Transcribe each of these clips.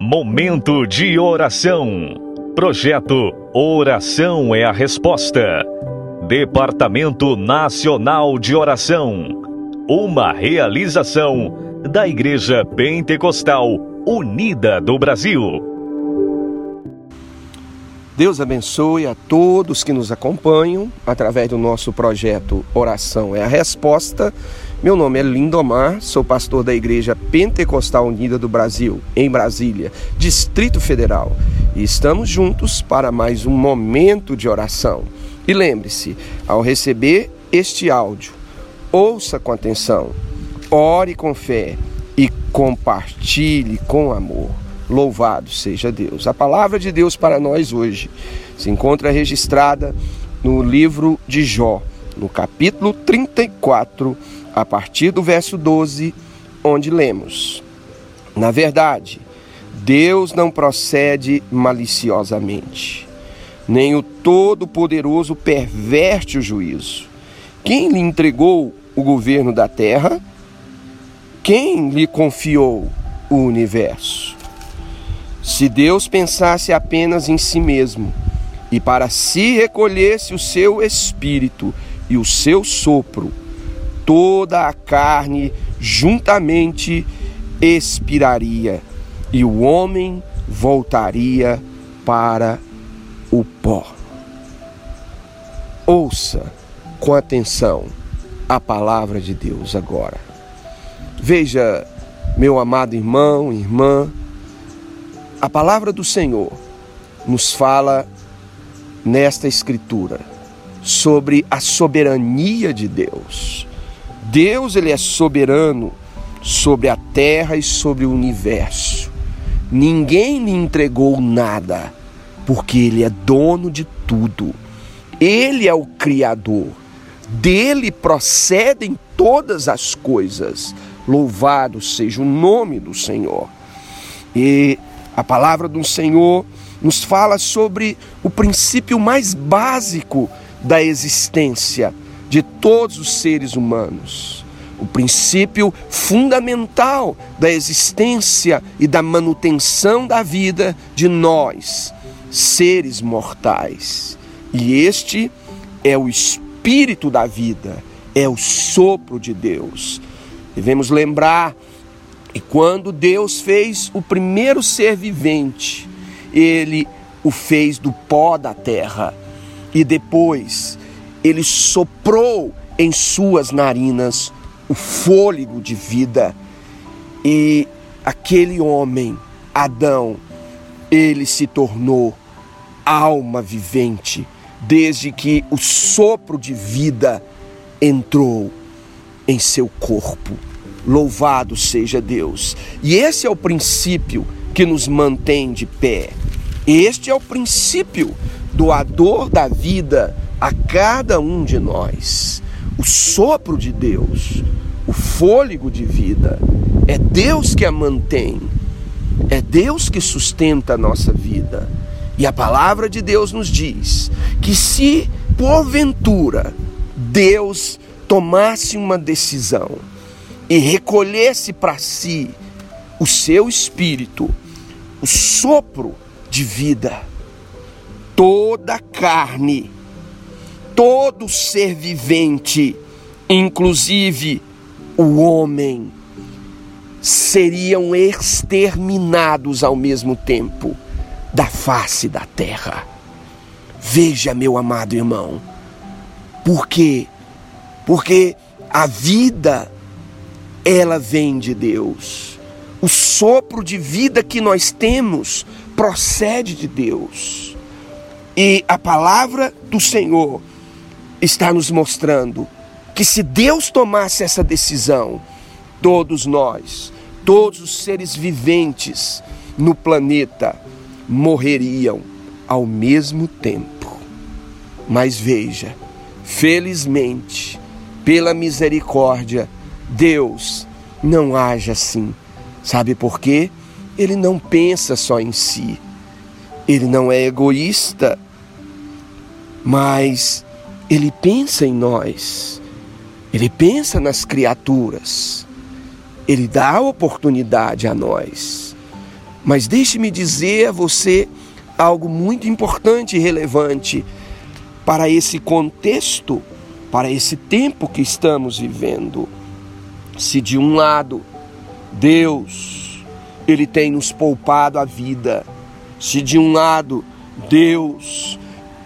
Momento de oração. Projeto Oração é a Resposta. Departamento Nacional de Oração. Uma realização da Igreja Pentecostal Unida do Brasil. Deus abençoe a todos que nos acompanham através do nosso projeto Oração é a Resposta. Meu nome é Lindomar, sou pastor da Igreja Pentecostal Unida do Brasil, em Brasília, Distrito Federal. E estamos juntos para mais um momento de oração. E lembre-se, ao receber este áudio, ouça com atenção, ore com fé e compartilhe com amor. Louvado seja Deus. A palavra de Deus para nós hoje se encontra registrada no livro de Jó, no capítulo 34, a partir do verso 12, onde lemos: Na verdade, Deus não procede maliciosamente, nem o Todo-Poderoso perverte o juízo. Quem lhe entregou o governo da terra? Quem lhe confiou o universo? Se Deus pensasse apenas em si mesmo e para si recolhesse o seu espírito e o seu sopro, toda a carne juntamente expiraria e o homem voltaria para o pó. Ouça com atenção a palavra de Deus agora. Veja, meu amado irmão, irmã, a palavra do Senhor nos fala nesta escritura sobre a soberania de Deus. Deus ele é soberano sobre a terra e sobre o universo. Ninguém lhe entregou nada, porque ele é dono de tudo. Ele é o criador. Dele procedem todas as coisas. Louvado seja o nome do Senhor. E a palavra do Senhor nos fala sobre o princípio mais básico da existência de todos os seres humanos. O princípio fundamental da existência e da manutenção da vida de nós, seres mortais. E este é o espírito da vida, é o sopro de Deus. Devemos lembrar e quando Deus fez o primeiro ser vivente, ele o fez do pó da terra e depois ele soprou em suas narinas o fôlego de vida e aquele homem, Adão, ele se tornou alma vivente desde que o sopro de vida entrou em seu corpo. Louvado seja Deus. E esse é o princípio que nos mantém de pé. Este é o princípio doador da vida a cada um de nós. O sopro de Deus, o fôlego de vida, é Deus que a mantém, é Deus que sustenta a nossa vida. E a palavra de Deus nos diz que se porventura Deus tomasse uma decisão, e recolhesse para si o seu espírito, o sopro de vida, toda carne, todo ser vivente, inclusive o homem, seriam exterminados ao mesmo tempo da face da terra. Veja, meu amado irmão, por quê? Porque a vida ela vem de Deus. O sopro de vida que nós temos procede de Deus. E a palavra do Senhor está nos mostrando que se Deus tomasse essa decisão, todos nós, todos os seres viventes no planeta morreriam ao mesmo tempo. Mas veja, felizmente, pela misericórdia, Deus não age assim. Sabe por quê? Ele não pensa só em si. Ele não é egoísta, mas ele pensa em nós. Ele pensa nas criaturas. Ele dá oportunidade a nós. Mas deixe-me dizer a você algo muito importante e relevante para esse contexto, para esse tempo que estamos vivendo. Se de um lado Deus ele tem nos poupado a vida, se de um lado Deus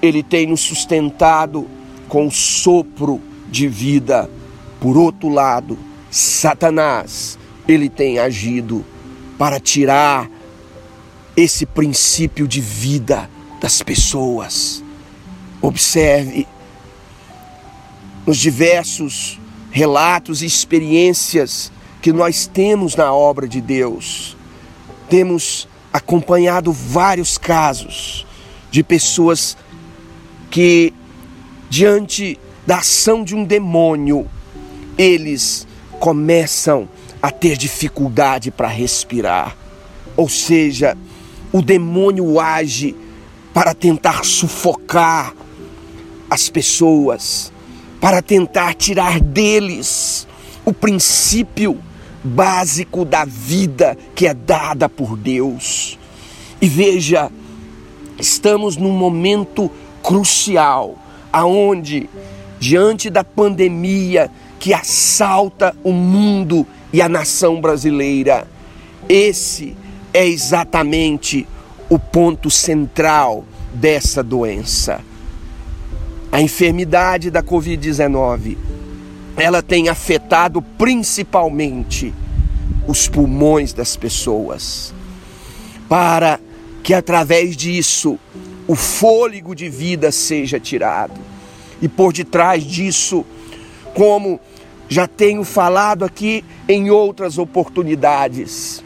ele tem nos sustentado com sopro de vida, por outro lado, Satanás ele tem agido para tirar esse princípio de vida das pessoas. Observe nos diversos relatos e experiências que nós temos na obra de Deus. Temos acompanhado vários casos de pessoas que, diante da ação de um demônio, eles começam a ter dificuldade para respirar. Ou seja, o demônio age para tentar sufocar as pessoas, para tentar tirar deles o princípio básico da vida que é dada por Deus. E veja, estamos num momento crucial aonde diante da pandemia que assalta o mundo e a nação brasileira, esse é exatamente o ponto central dessa doença. A enfermidade da COVID-19, ela tem afetado principalmente os pulmões das pessoas, para que através disso o fôlego de vida seja tirado. E por detrás disso, como já tenho falado aqui em outras oportunidades,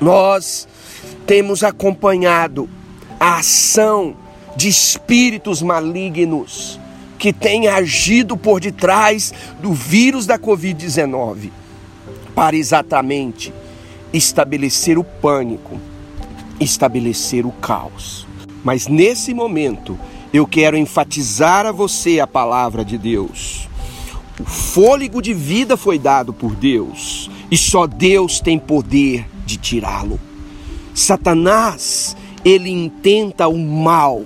nós temos acompanhado a ação de espíritos malignos que têm agido por detrás do vírus da Covid-19 para exatamente estabelecer o pânico, estabelecer o caos. Mas nesse momento, eu quero enfatizar a você a palavra de Deus. O fôlego de vida foi dado por Deus e só Deus tem poder de tirá-lo. Satanás, ele intenta o mal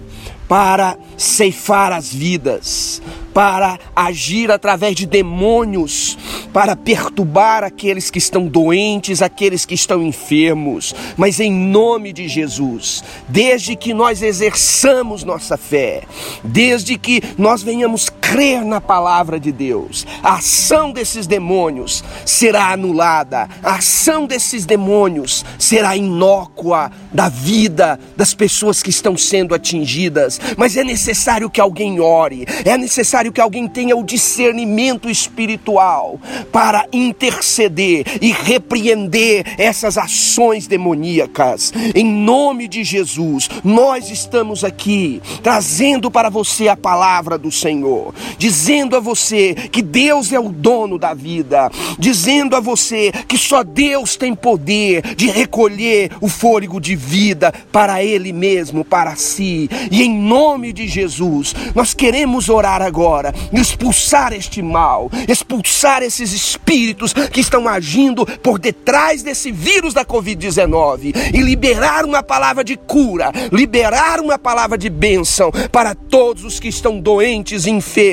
para ceifar as vidas, para agir através de demônios, para perturbar aqueles que estão doentes, aqueles que estão enfermos. Mas em nome de Jesus, desde que nós exerçamos nossa fé, desde que nós venhamos crer na palavra de Deus, a ação desses demônios será anulada, a ação desses demônios será inócua da vida das pessoas que estão sendo atingidas. Mas é necessário que alguém ore, é necessário que alguém tenha o discernimento espiritual para interceder e repreender essas ações demoníacas. Em nome de Jesus, nós estamos aqui trazendo para você a palavra do Senhor, dizendo a você que Deus é o dono da vida, dizendo a você que só Deus tem poder de recolher o fôlego de vida para Ele mesmo, para si. E em nome de Jesus, nós queremos orar agora, expulsar este mal, expulsar esses espíritos que estão agindo por detrás desse vírus da Covid-19 e liberar uma palavra de cura, liberar uma palavra de bênção para todos os que estão doentes e enfermos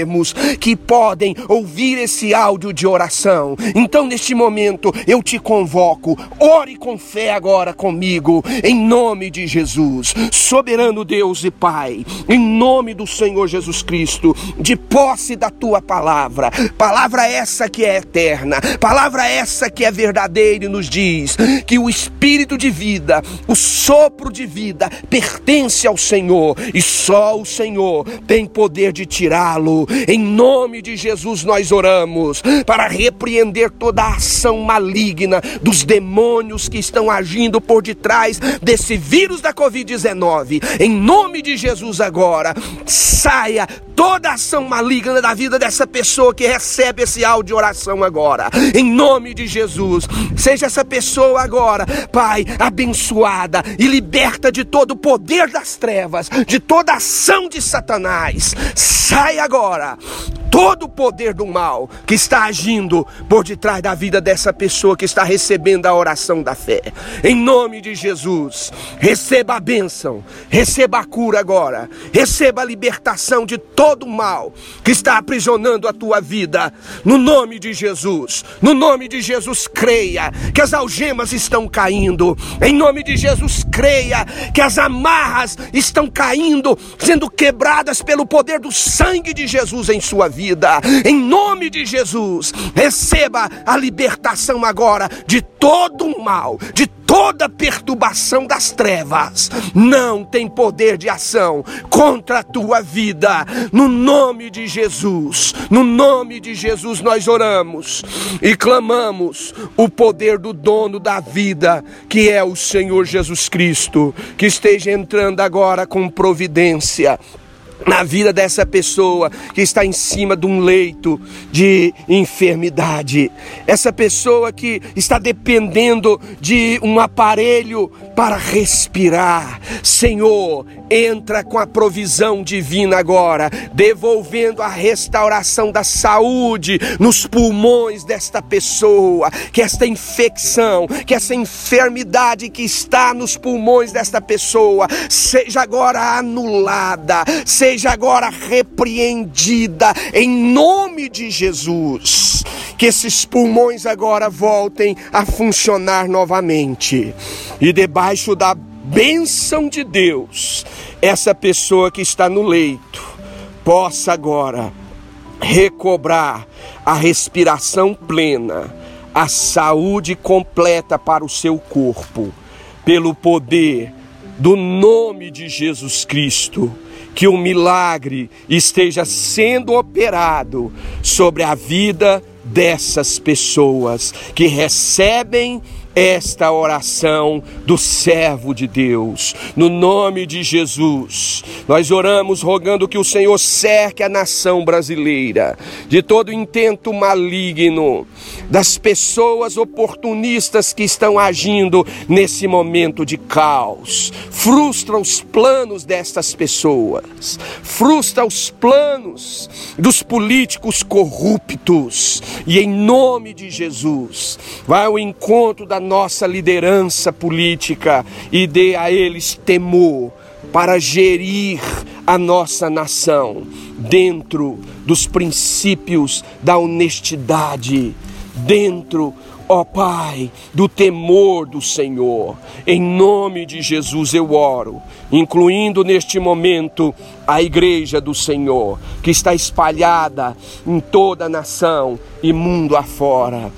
que podem ouvir esse áudio de oração. Então, neste momento, eu te convoco, ore com fé agora comigo, em nome de Jesus, soberano Deus e Pai, em nome do Senhor Jesus Cristo, de posse da tua palavra, palavra essa que é eterna. Palavra essa que é verdadeira e nos diz que o espírito de vida, o sopro de vida pertence ao Senhor e só o Senhor tem poder de tirá-lo. Em nome de Jesus nós oramos para repreender toda a ação maligna dos demônios que estão agindo por detrás desse vírus da Covid-19. Em nome de Jesus agora, saia toda ação maligna da vida dessa pessoa que recebe esse áudio de oração agora. Em nome de Jesus, seja essa pessoa agora, Pai, abençoada e liberta de todo o poder das trevas, de toda ação de Satanás. Sai agora agora todo o poder do mal que está agindo por detrás da vida dessa pessoa que está recebendo a oração da fé. Em nome de Jesus, receba a bênção, receba a cura agora, receba a libertação de todo o mal que está aprisionando a tua vida. No nome de Jesus, no nome de Jesus, creia que as algemas estão caindo. Em nome de Jesus, creia que as amarras estão caindo, sendo quebradas pelo poder do sangue de Jesus em sua vida. Em nome de Jesus, receba a libertação agora de todo o mal, de toda perturbação das trevas. Não tem poder de ação contra a tua vida. No nome de Jesus, no nome de Jesus nós oramos e clamamos o poder do dono da vida, que é o Senhor Jesus Cristo, que esteja entrando agora com providência na vida dessa pessoa que está em cima de um leito de enfermidade. Essa pessoa que está dependendo de um aparelho para respirar. Senhor, entra com a provisão divina agora, devolvendo a restauração da saúde nos pulmões desta pessoa. Que esta infecção, que essa enfermidade que está nos pulmões desta pessoa seja agora anulada, seja agora repreendida em nome de Jesus. Que esses pulmões agora voltem a funcionar novamente. E debaixo da bênção de Deus, essa pessoa que está no leito possa agora recobrar a respiração plena, a saúde completa para o seu corpo, pelo poder do nome de Jesus Cristo. Que o milagre esteja sendo operado sobre a vida dessas pessoas que recebem esta oração do servo de Deus. No nome de Jesus, nós oramos rogando que o Senhor cerque a nação brasileira de todo intento maligno, das pessoas oportunistas que estão agindo nesse momento de caos. Frustra os planos destas pessoas, frustra os planos dos políticos corruptos, e em nome de Jesus, vai ao encontro da nossa liderança política e dê a eles temor para gerir a nossa nação dentro dos princípios da honestidade, dentro, ó Pai, do temor do Senhor. Em nome de Jesus eu oro, incluindo neste momento a igreja do Senhor, que está espalhada em toda a nação e mundo afora.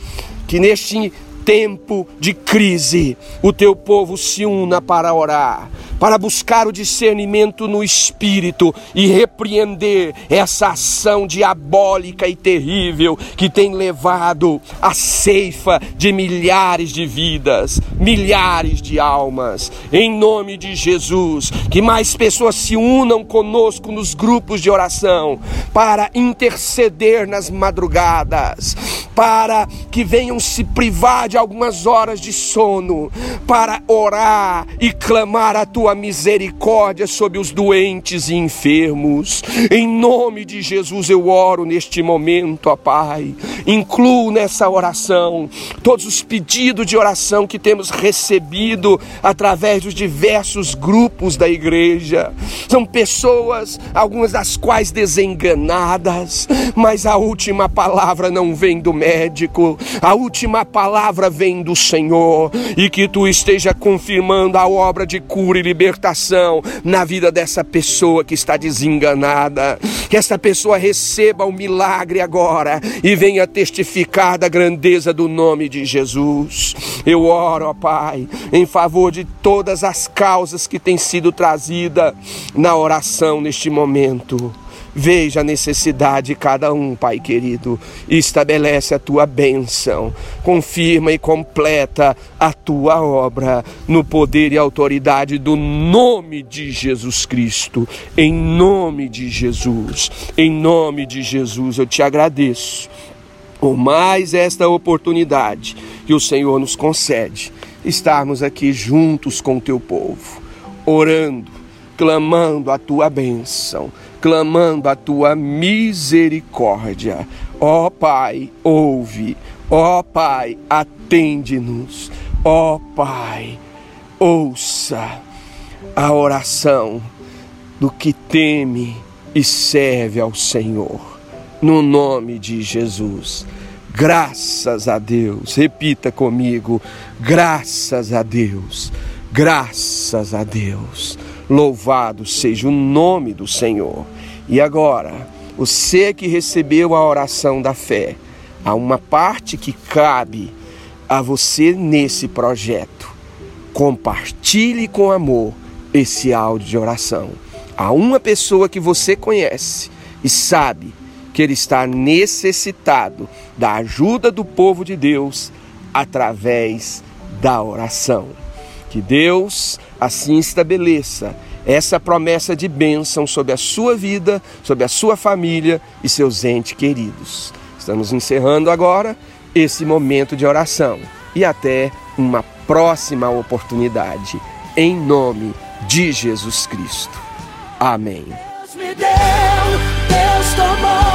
Que neste tempo de crise, o teu povo se una para orar, para buscar o discernimento no espírito e repreender essa ação diabólica e terrível que tem levado a ceifa de milhares de vidas, milhares de almas. Em nome de Jesus, que mais pessoas se unam conosco nos grupos de oração para interceder nas madrugadas, para que venham se privar de algumas horas de sono para orar e clamar a tua misericórdia sobre os doentes e enfermos. Em nome de Jesus eu oro neste momento, ó Pai. Incluo nessa oração todos os pedidos de oração que temos recebido através dos diversos grupos da igreja. São pessoas, algumas das quais desenganadas, mas a última palavra não vem do médico, a última palavra vem do Senhor e que tu esteja confirmando a obra de cura e libertação na vida dessa pessoa que está desenganada. Que essa pessoa receba o milagre agora e venha testificar da grandeza do nome de Jesus. Eu oro, ó Pai, em favor de todas as causas que têm sido trazidas na oração neste momento. Veja a necessidade de cada um, Pai querido, e estabelece a tua bênção, confirma e completa a tua obra no poder e autoridade do nome de Jesus Cristo. Em nome de Jesus, em nome de Jesus, eu te agradeço. Por mais esta oportunidade que o Senhor nos concede, estarmos aqui juntos com o teu povo, orando, clamando a tua bênção clamando a tua misericórdia. Ó Pai, ouve. Ó Pai, atende-nos. Ó Pai, ouça a oração do que teme e serve ao Senhor. No nome de Jesus. Graças a Deus. Repita comigo. Graças a Deus. Graças a Deus. Louvado seja o nome do Senhor. E agora, você que recebeu a oração da fé, há uma parte que cabe a você nesse projeto. Compartilhe com amor esse áudio de oração. Há uma pessoa que você conhece e sabe que ele está necessitado da ajuda do povo de Deus através da oração. Que Deus assim estabeleça essa promessa de bênção sobre a sua vida, sobre a sua família e seus entes queridos. Estamos encerrando agora esse momento de oração e até uma próxima oportunidade. Em nome de Jesus Cristo. Amém. Deus me deu, Deus tomou,